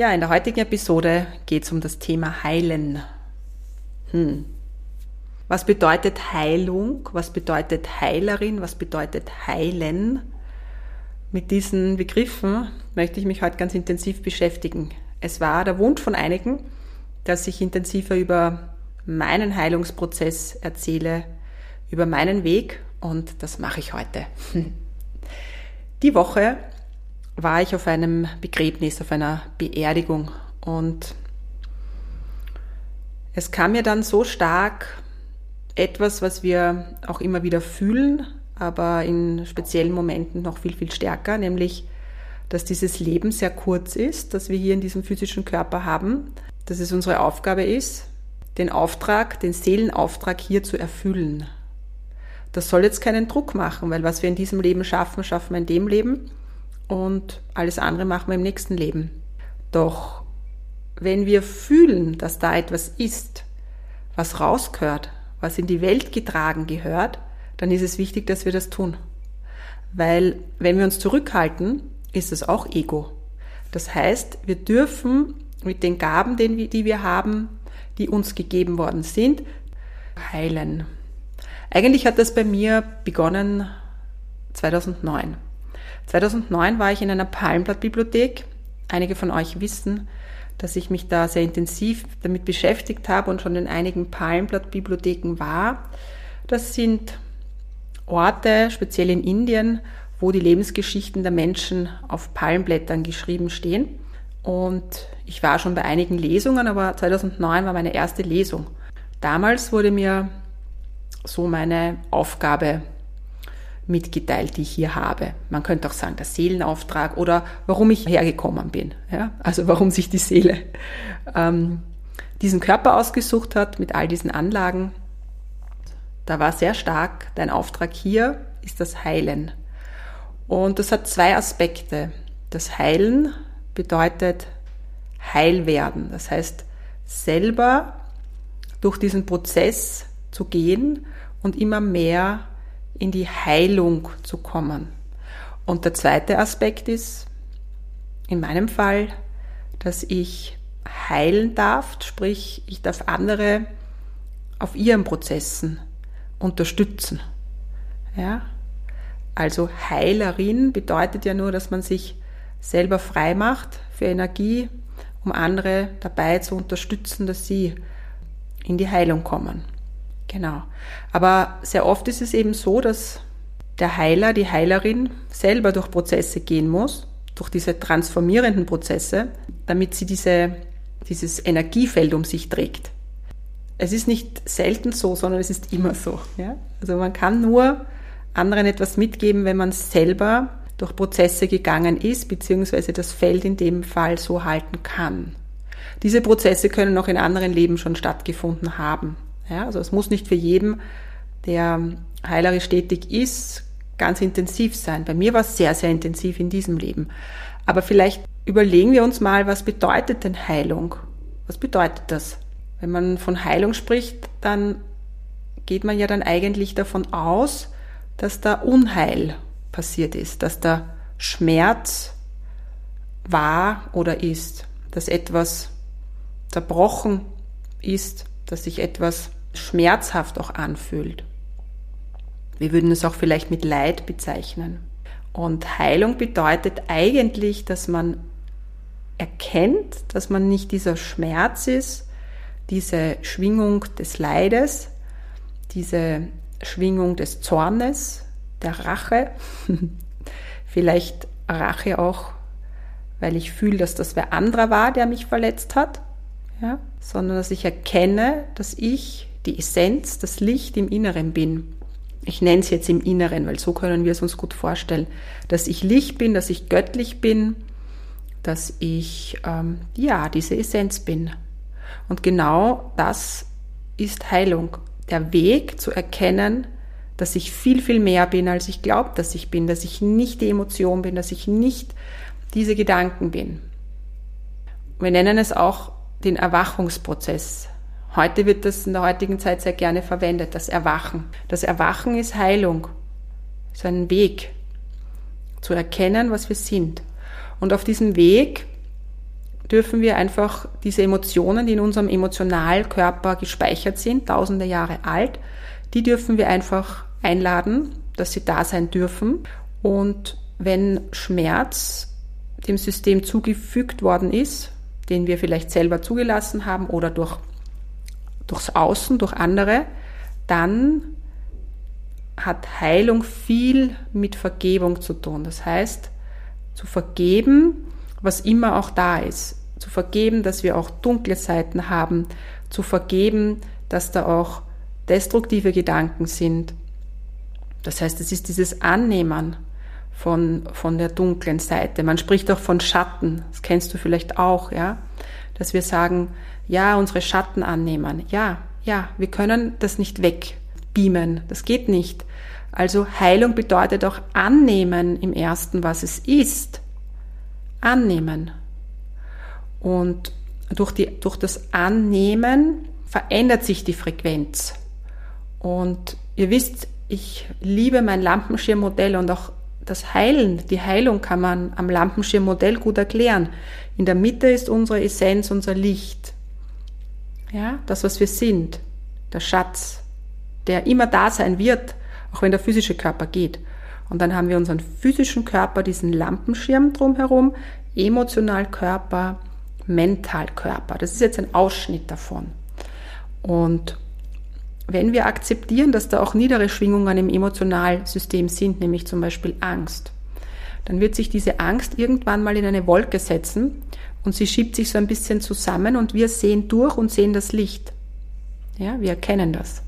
Ja, in der heutigen Episode geht es um das Thema Heilen. Hm. Was bedeutet Heilung? Was bedeutet Heilerin? Was bedeutet Heilen? Mit diesen Begriffen möchte ich mich heute ganz intensiv beschäftigen. Es war der Wunsch von einigen, dass ich intensiver über meinen Heilungsprozess erzähle, über meinen Weg und das mache ich heute. Die Woche war ich auf einem Begräbnis, auf einer Beerdigung und es kam mir dann so stark etwas, was wir auch immer wieder fühlen, aber in speziellen Momenten noch viel, viel stärker, nämlich, dass dieses Leben sehr kurz ist, dass wir hier in diesem physischen Körper haben, dass es unsere Aufgabe ist, den Auftrag, den Seelenauftrag hier zu erfüllen. Das soll jetzt keinen Druck machen, weil was wir in diesem Leben schaffen, schaffen wir in dem Leben und alles andere machen wir im nächsten Leben. Doch wenn wir fühlen, dass da etwas ist, was rausgehört, was in die Welt getragen gehört, dann ist es wichtig, dass wir das tun. Weil wenn wir uns zurückhalten, ist es auch Ego. Das heißt, wir dürfen mit den Gaben, die wir haben, die uns gegeben worden sind, heilen. Eigentlich hat das bei mir begonnen 2009. 2009 war ich in einer Palmblattbibliothek. Einige von euch wissen, dass ich mich da sehr intensiv damit beschäftigt habe und schon in einigen Palmblattbibliotheken war. Das sind Orte, speziell in Indien, wo die Lebensgeschichten der Menschen auf Palmblättern geschrieben stehen. Und ich war schon bei einigen Lesungen, aber 2009 war meine erste Lesung. Damals wurde mir so meine Aufgabe mitgeteilt, die ich hier habe. Man könnte auch sagen, der Seelenauftrag oder warum ich hergekommen bin. Ja? Also warum sich die Seele ähm, diesen Körper ausgesucht hat mit all diesen Anlagen. Da war sehr stark, dein Auftrag hier ist das Heilen. Und das hat zwei Aspekte. Das Heilen bedeutet heil werden. Das heißt, selber durch diesen Prozess zu gehen und immer mehr in die Heilung zu kommen. Und der zweite Aspekt ist, in meinem Fall, dass ich heilen darf, sprich, ich darf andere auf ihren Prozessen unterstützen. Ja? Also Heilerin bedeutet ja nur, dass man sich selber frei macht für Energie, um andere dabei zu unterstützen, dass sie in die Heilung kommen. Genau. Aber sehr oft ist es eben so, dass der Heiler, die Heilerin selber durch Prozesse gehen muss, durch diese transformierenden Prozesse, damit sie diese, dieses Energiefeld um sich trägt. Es ist nicht selten so, sondern es ist immer so. Ja? Also man kann nur anderen etwas mitgeben, wenn man selber durch Prozesse gegangen ist, beziehungsweise das Feld in dem Fall so halten kann. Diese Prozesse können auch in anderen Leben schon stattgefunden haben. Ja, also es muss nicht für jeden, der heilerisch tätig ist, ganz intensiv sein. Bei mir war es sehr, sehr intensiv in diesem Leben. Aber vielleicht überlegen wir uns mal, was bedeutet denn Heilung? Was bedeutet das? Wenn man von Heilung spricht, dann geht man ja dann eigentlich davon aus, dass da Unheil passiert ist, dass da Schmerz war oder ist, dass etwas zerbrochen ist, dass sich etwas schmerzhaft auch anfühlt. Wir würden es auch vielleicht mit Leid bezeichnen. Und Heilung bedeutet eigentlich, dass man erkennt, dass man nicht dieser Schmerz ist, diese Schwingung des Leides, diese Schwingung des Zornes, der Rache, vielleicht Rache auch, weil ich fühle, dass das wer anderer war, der mich verletzt hat, ja, sondern dass ich erkenne, dass ich die Essenz, das Licht im Inneren bin. Ich nenne es jetzt im Inneren, weil so können wir es uns gut vorstellen, dass ich Licht bin, dass ich göttlich bin, dass ich ähm, ja diese Essenz bin. Und genau das ist Heilung. Der Weg zu erkennen, dass ich viel, viel mehr bin, als ich glaube, dass ich bin, dass ich nicht die Emotion bin, dass ich nicht diese Gedanken bin. Wir nennen es auch den Erwachungsprozess. Heute wird das in der heutigen Zeit sehr gerne verwendet, das Erwachen. Das Erwachen ist Heilung, ist ein Weg zu erkennen, was wir sind. Und auf diesem Weg dürfen wir einfach diese Emotionen, die in unserem Emotionalkörper gespeichert sind, tausende Jahre alt, die dürfen wir einfach einladen, dass sie da sein dürfen. Und wenn Schmerz dem System zugefügt worden ist, den wir vielleicht selber zugelassen haben oder durch, durchs Außen, durch andere, dann hat Heilung viel mit Vergebung zu tun. Das heißt, zu vergeben, was immer auch da ist. Zu vergeben, dass wir auch dunkle Seiten haben. Zu vergeben, dass da auch destruktive Gedanken sind. Das heißt, es ist dieses Annehmen von, von der dunklen Seite. Man spricht auch von Schatten. Das kennst du vielleicht auch, ja? Dass wir sagen, ja, unsere Schatten annehmen. Ja, ja, wir können das nicht wegbeamen. Das geht nicht. Also Heilung bedeutet auch annehmen im ersten, was es ist. Annehmen. Und durch, die, durch das Annehmen verändert sich die Frequenz. Und ihr wisst, ich liebe mein Lampenschirmmodell und auch das Heilen, die Heilung kann man am Lampenschirmmodell gut erklären. In der Mitte ist unsere Essenz, unser Licht. Ja, das, was wir sind, der Schatz, der immer da sein wird, auch wenn der physische Körper geht. Und dann haben wir unseren physischen Körper, diesen Lampenschirm drumherum, Emotionalkörper, Mentalkörper. Das ist jetzt ein Ausschnitt davon. Und wenn wir akzeptieren, dass da auch niedere Schwingungen im Emotionalsystem sind, nämlich zum Beispiel Angst, dann wird sich diese Angst irgendwann mal in eine Wolke setzen und sie schiebt sich so ein bisschen zusammen und wir sehen durch und sehen das Licht. Ja, wir erkennen das.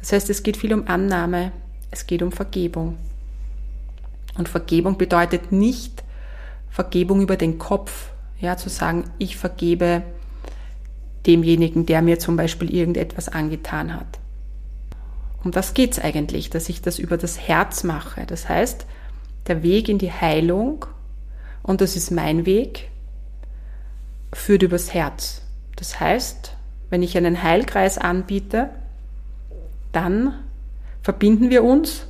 Das heißt, es geht viel um Annahme, es geht um Vergebung. Und Vergebung bedeutet nicht Vergebung über den Kopf, ja, zu sagen, ich vergebe demjenigen, der mir zum Beispiel irgendetwas angetan hat. Um das geht's eigentlich, dass ich das über das Herz mache. Das heißt, der Weg in die Heilung, und das ist mein Weg, führt übers Herz. Das heißt, wenn ich einen Heilkreis anbiete, dann verbinden wir uns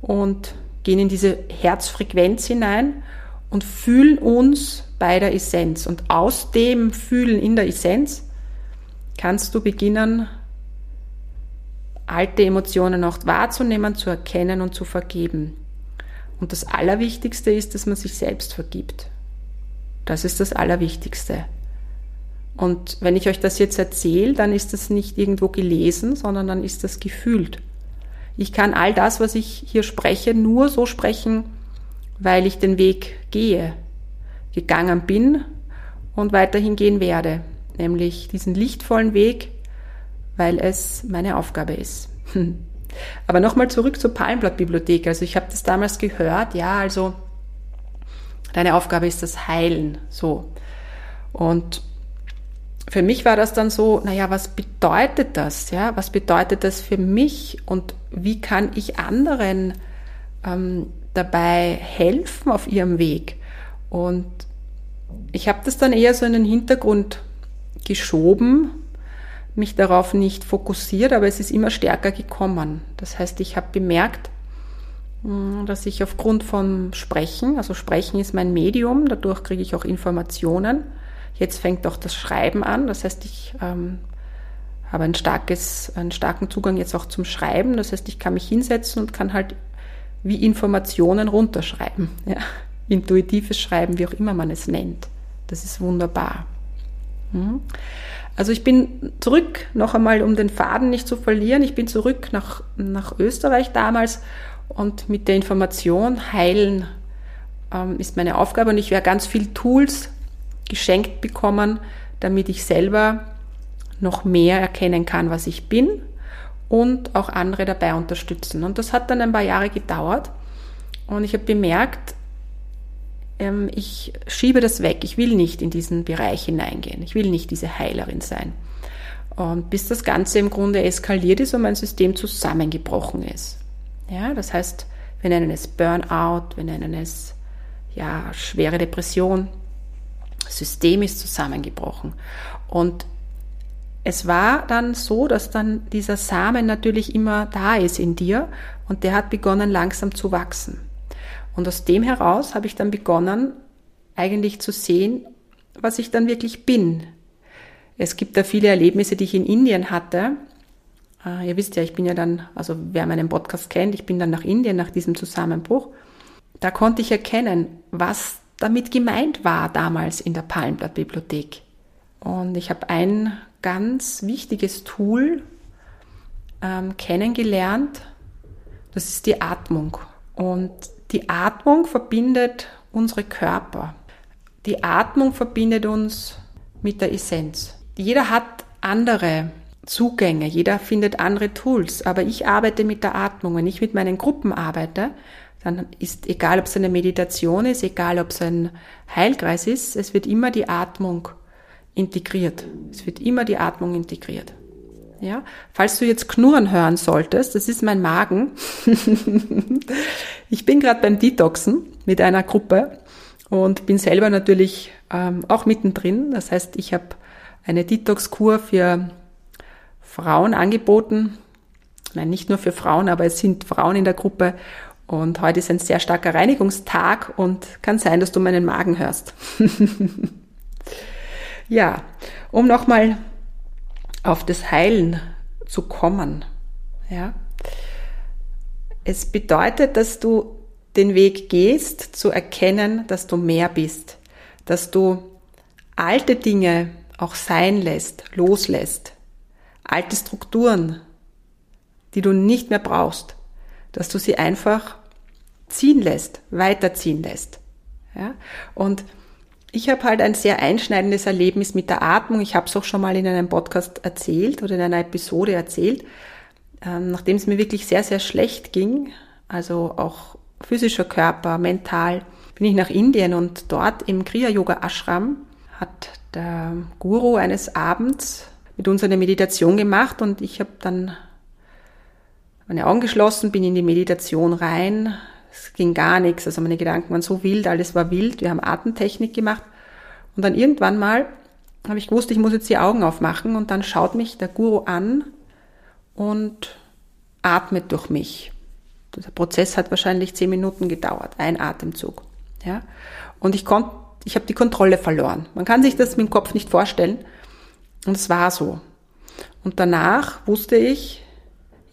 und gehen in diese Herzfrequenz hinein und fühlen uns bei der Essenz. Und aus dem Fühlen in der Essenz kannst du beginnen, alte Emotionen auch wahrzunehmen, zu erkennen und zu vergeben. Und das Allerwichtigste ist, dass man sich selbst vergibt. Das ist das Allerwichtigste. Und wenn ich euch das jetzt erzähle, dann ist das nicht irgendwo gelesen, sondern dann ist das gefühlt. Ich kann all das, was ich hier spreche, nur so sprechen, weil ich den Weg gehe, gegangen bin und weiterhin gehen werde, nämlich diesen lichtvollen Weg, weil es meine Aufgabe ist. Aber nochmal zurück zur Palmblattbibliothek. Also ich habe das damals gehört, ja, also deine Aufgabe ist das Heilen, so. Und für mich war das dann so, naja, was bedeutet das? Ja, was bedeutet das für mich und wie kann ich anderen ähm, dabei helfen auf ihrem Weg? Und ich habe das dann eher so in den Hintergrund geschoben, mich darauf nicht fokussiert, aber es ist immer stärker gekommen. Das heißt, ich habe bemerkt, hm, dass ich aufgrund von Sprechen, also Sprechen ist mein Medium, dadurch kriege ich auch Informationen, Jetzt fängt auch das Schreiben an. Das heißt, ich ähm, habe ein starkes, einen starken Zugang jetzt auch zum Schreiben. Das heißt, ich kann mich hinsetzen und kann halt wie Informationen runterschreiben. Ja? Intuitives Schreiben, wie auch immer man es nennt. Das ist wunderbar. Mhm. Also ich bin zurück, noch einmal, um den Faden nicht zu verlieren, ich bin zurück nach, nach Österreich damals und mit der Information heilen ähm, ist meine Aufgabe und ich werde ganz viel Tools geschenkt bekommen, damit ich selber noch mehr erkennen kann, was ich bin und auch andere dabei unterstützen. Und das hat dann ein paar Jahre gedauert und ich habe bemerkt, ähm, ich schiebe das weg. Ich will nicht in diesen Bereich hineingehen. Ich will nicht diese Heilerin sein. Und bis das Ganze im Grunde eskaliert ist und mein System zusammengebrochen ist. Ja, das heißt, wir nennen es Burnout, wir nennen es ja, schwere Depression. Das System ist zusammengebrochen. Und es war dann so, dass dann dieser Samen natürlich immer da ist in dir und der hat begonnen langsam zu wachsen. Und aus dem heraus habe ich dann begonnen, eigentlich zu sehen, was ich dann wirklich bin. Es gibt da viele Erlebnisse, die ich in Indien hatte. Äh, ihr wisst ja, ich bin ja dann, also wer meinen Podcast kennt, ich bin dann nach Indien nach diesem Zusammenbruch. Da konnte ich erkennen, was damit gemeint war damals in der Palmblatt-Bibliothek. Und ich habe ein ganz wichtiges Tool ähm, kennengelernt, das ist die Atmung. Und die Atmung verbindet unsere Körper. Die Atmung verbindet uns mit der Essenz. Jeder hat andere Zugänge, jeder findet andere Tools, aber ich arbeite mit der Atmung. Wenn ich mit meinen Gruppen arbeite, dann ist egal, ob es eine Meditation ist, egal, ob es ein Heilkreis ist, es wird immer die Atmung integriert. Es wird immer die Atmung integriert. Ja, falls du jetzt Knurren hören solltest, das ist mein Magen. ich bin gerade beim Detoxen mit einer Gruppe und bin selber natürlich ähm, auch mittendrin. Das heißt, ich habe eine Detox-Kur für Frauen angeboten. Nein, nicht nur für Frauen, aber es sind Frauen in der Gruppe. Und heute ist ein sehr starker Reinigungstag und kann sein, dass du meinen Magen hörst. ja, um nochmal auf das Heilen zu kommen. Ja? Es bedeutet, dass du den Weg gehst, zu erkennen, dass du mehr bist, dass du alte Dinge auch sein lässt, loslässt, alte Strukturen, die du nicht mehr brauchst, dass du sie einfach ziehen lässt, weiterziehen lässt. Ja? Und ich habe halt ein sehr einschneidendes Erlebnis mit der Atmung. Ich habe es auch schon mal in einem Podcast erzählt oder in einer Episode erzählt. Ähm, nachdem es mir wirklich sehr, sehr schlecht ging, also auch physischer Körper, mental, bin ich nach Indien und dort im Kriya Yoga Ashram hat der Guru eines Abends mit uns eine Meditation gemacht und ich habe dann meine Augen geschlossen, bin in die Meditation rein, es ging gar nichts, also meine Gedanken waren so wild, alles war wild. Wir haben Atemtechnik gemacht. Und dann irgendwann mal habe ich gewusst, ich muss jetzt die Augen aufmachen und dann schaut mich der Guru an und atmet durch mich. Der Prozess hat wahrscheinlich zehn Minuten gedauert, ein Atemzug. Ja? Und ich konnte, ich habe die Kontrolle verloren. Man kann sich das mit dem Kopf nicht vorstellen. Und es war so. Und danach wusste ich,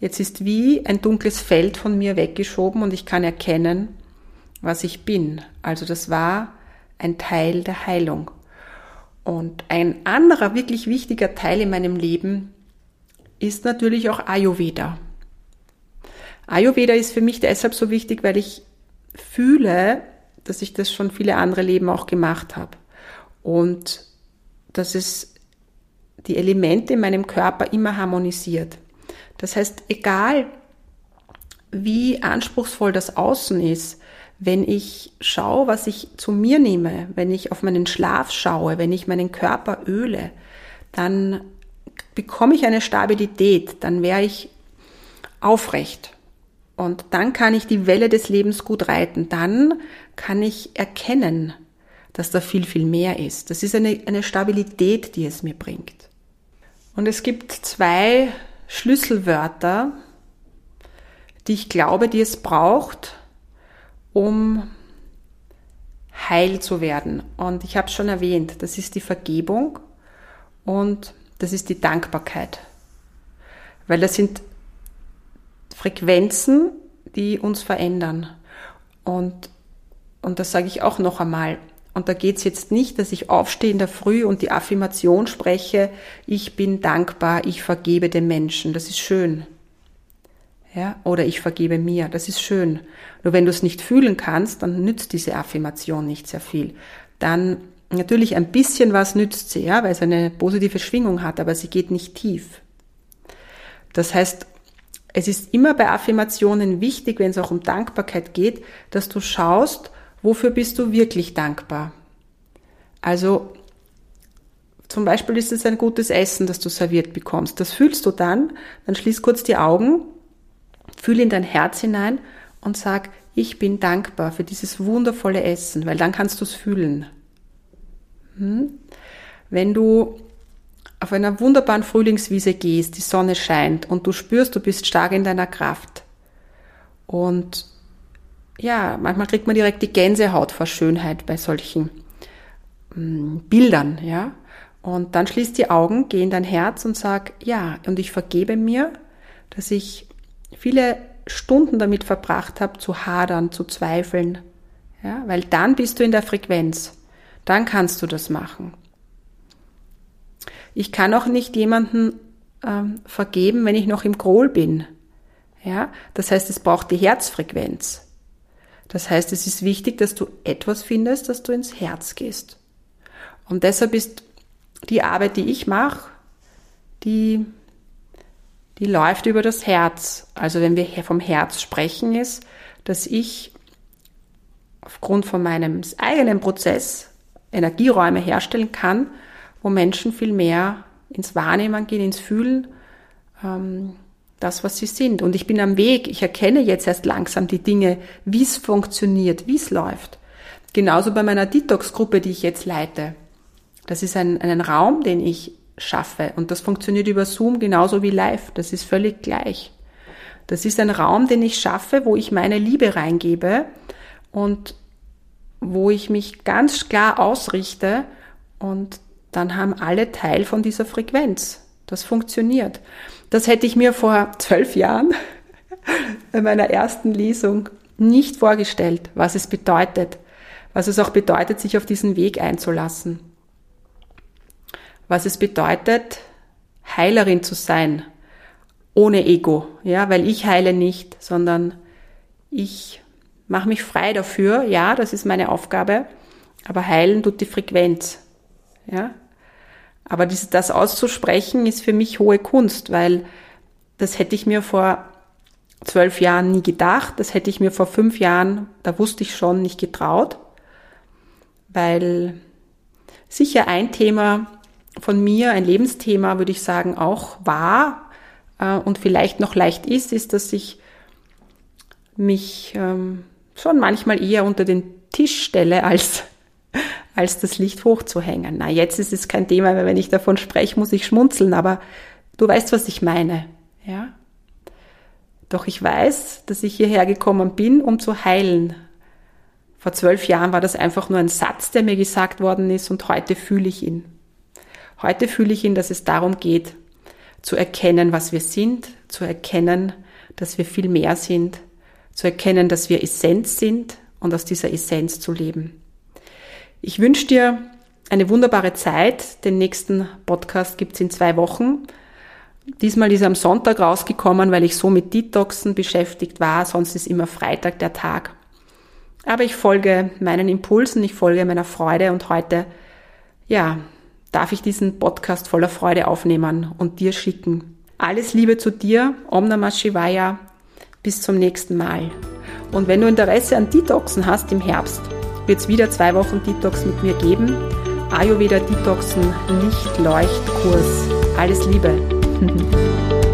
Jetzt ist wie ein dunkles Feld von mir weggeschoben und ich kann erkennen, was ich bin. Also das war ein Teil der Heilung. Und ein anderer wirklich wichtiger Teil in meinem Leben ist natürlich auch Ayurveda. Ayurveda ist für mich deshalb so wichtig, weil ich fühle, dass ich das schon viele andere Leben auch gemacht habe. Und dass es die Elemente in meinem Körper immer harmonisiert. Das heißt, egal wie anspruchsvoll das Außen ist, wenn ich schaue, was ich zu mir nehme, wenn ich auf meinen Schlaf schaue, wenn ich meinen Körper öle, dann bekomme ich eine Stabilität, dann wäre ich aufrecht. Und dann kann ich die Welle des Lebens gut reiten. Dann kann ich erkennen, dass da viel, viel mehr ist. Das ist eine, eine Stabilität, die es mir bringt. Und es gibt zwei Schlüsselwörter, die ich glaube, die es braucht, um heil zu werden. Und ich habe es schon erwähnt, das ist die Vergebung und das ist die Dankbarkeit. Weil das sind Frequenzen, die uns verändern. Und, und das sage ich auch noch einmal. Und da geht's jetzt nicht, dass ich aufstehe in der Früh und die Affirmation spreche, ich bin dankbar, ich vergebe den Menschen. Das ist schön. Ja, oder ich vergebe mir. Das ist schön. Nur wenn du es nicht fühlen kannst, dann nützt diese Affirmation nicht sehr viel. Dann natürlich ein bisschen was nützt sie, ja, weil es eine positive Schwingung hat, aber sie geht nicht tief. Das heißt, es ist immer bei Affirmationen wichtig, wenn es auch um Dankbarkeit geht, dass du schaust, wofür bist du wirklich dankbar. Also zum Beispiel ist es ein gutes Essen, das du serviert bekommst. Das fühlst du dann, dann schließ kurz die Augen, fühl in dein Herz hinein und sag, ich bin dankbar für dieses wundervolle Essen, weil dann kannst du es fühlen. Hm? Wenn du auf einer wunderbaren Frühlingswiese gehst, die Sonne scheint und du spürst, du bist stark in deiner Kraft. Und ja, manchmal kriegt man direkt die Gänsehaut vor Schönheit bei solchen hm, Bildern, ja. Und dann schließ die Augen, geh in dein Herz und sag, ja, und ich vergebe mir, dass ich viele Stunden damit verbracht habe, zu hadern, zu zweifeln. Ja, weil dann bist du in der Frequenz. Dann kannst du das machen. Ich kann auch nicht jemanden ähm, vergeben, wenn ich noch im Grohl bin. Ja, das heißt, es braucht die Herzfrequenz. Das heißt, es ist wichtig, dass du etwas findest, dass du ins Herz gehst. Und deshalb ist die Arbeit, die ich mache, die die läuft über das Herz. Also wenn wir vom Herz sprechen, ist, dass ich aufgrund von meinem eigenen Prozess Energieräume herstellen kann, wo Menschen viel mehr ins Wahrnehmen gehen, ins Fühlen, ähm, das, was sie sind. Und ich bin am Weg, ich erkenne jetzt erst langsam die Dinge, wie es funktioniert, wie es läuft. Genauso bei meiner Detox-Gruppe, die ich jetzt leite. Das ist ein, ein Raum, den ich schaffe. Und das funktioniert über Zoom genauso wie live. Das ist völlig gleich. Das ist ein Raum, den ich schaffe, wo ich meine Liebe reingebe und wo ich mich ganz klar ausrichte und dann haben alle Teil von dieser Frequenz. Das funktioniert. Das hätte ich mir vor zwölf Jahren bei meiner ersten Lesung nicht vorgestellt, was es bedeutet, was es auch bedeutet, sich auf diesen Weg einzulassen. Was es bedeutet, Heilerin zu sein, ohne Ego, ja, weil ich heile nicht, sondern ich mache mich frei dafür, ja, das ist meine Aufgabe, aber heilen tut die Frequenz, ja. Aber das, das auszusprechen ist für mich hohe Kunst, weil das hätte ich mir vor zwölf Jahren nie gedacht, das hätte ich mir vor fünf Jahren, da wusste ich schon, nicht getraut, weil sicher ein Thema von mir ein Lebensthema, würde ich sagen, auch war äh, und vielleicht noch leicht ist, ist, dass ich mich ähm, schon manchmal eher unter den Tisch stelle, als, als das Licht hochzuhängen. Na, jetzt ist es kein Thema, weil wenn ich davon spreche, muss ich schmunzeln, aber du weißt, was ich meine, ja? Doch ich weiß, dass ich hierher gekommen bin, um zu heilen. Vor zwölf Jahren war das einfach nur ein Satz, der mir gesagt worden ist und heute fühle ich ihn. Heute fühle ich ihn, dass es darum geht, zu erkennen, was wir sind, zu erkennen, dass wir viel mehr sind, zu erkennen, dass wir Essenz sind und aus dieser Essenz zu leben. Ich wünsche dir eine wunderbare Zeit. Den nächsten Podcast gibt's in zwei Wochen. Diesmal ist er am Sonntag rausgekommen, weil ich so mit Detoxen beschäftigt war. Sonst ist immer Freitag der Tag. Aber ich folge meinen Impulsen, ich folge meiner Freude und heute, ja, darf ich diesen Podcast voller Freude aufnehmen und dir schicken. Alles Liebe zu dir, Om Namah Shivaya, bis zum nächsten Mal. Und wenn du Interesse an Detoxen hast im Herbst, wird es wieder zwei Wochen Detox mit mir geben. Ayurveda Detoxen Licht-Leucht-Kurs. Alles Liebe.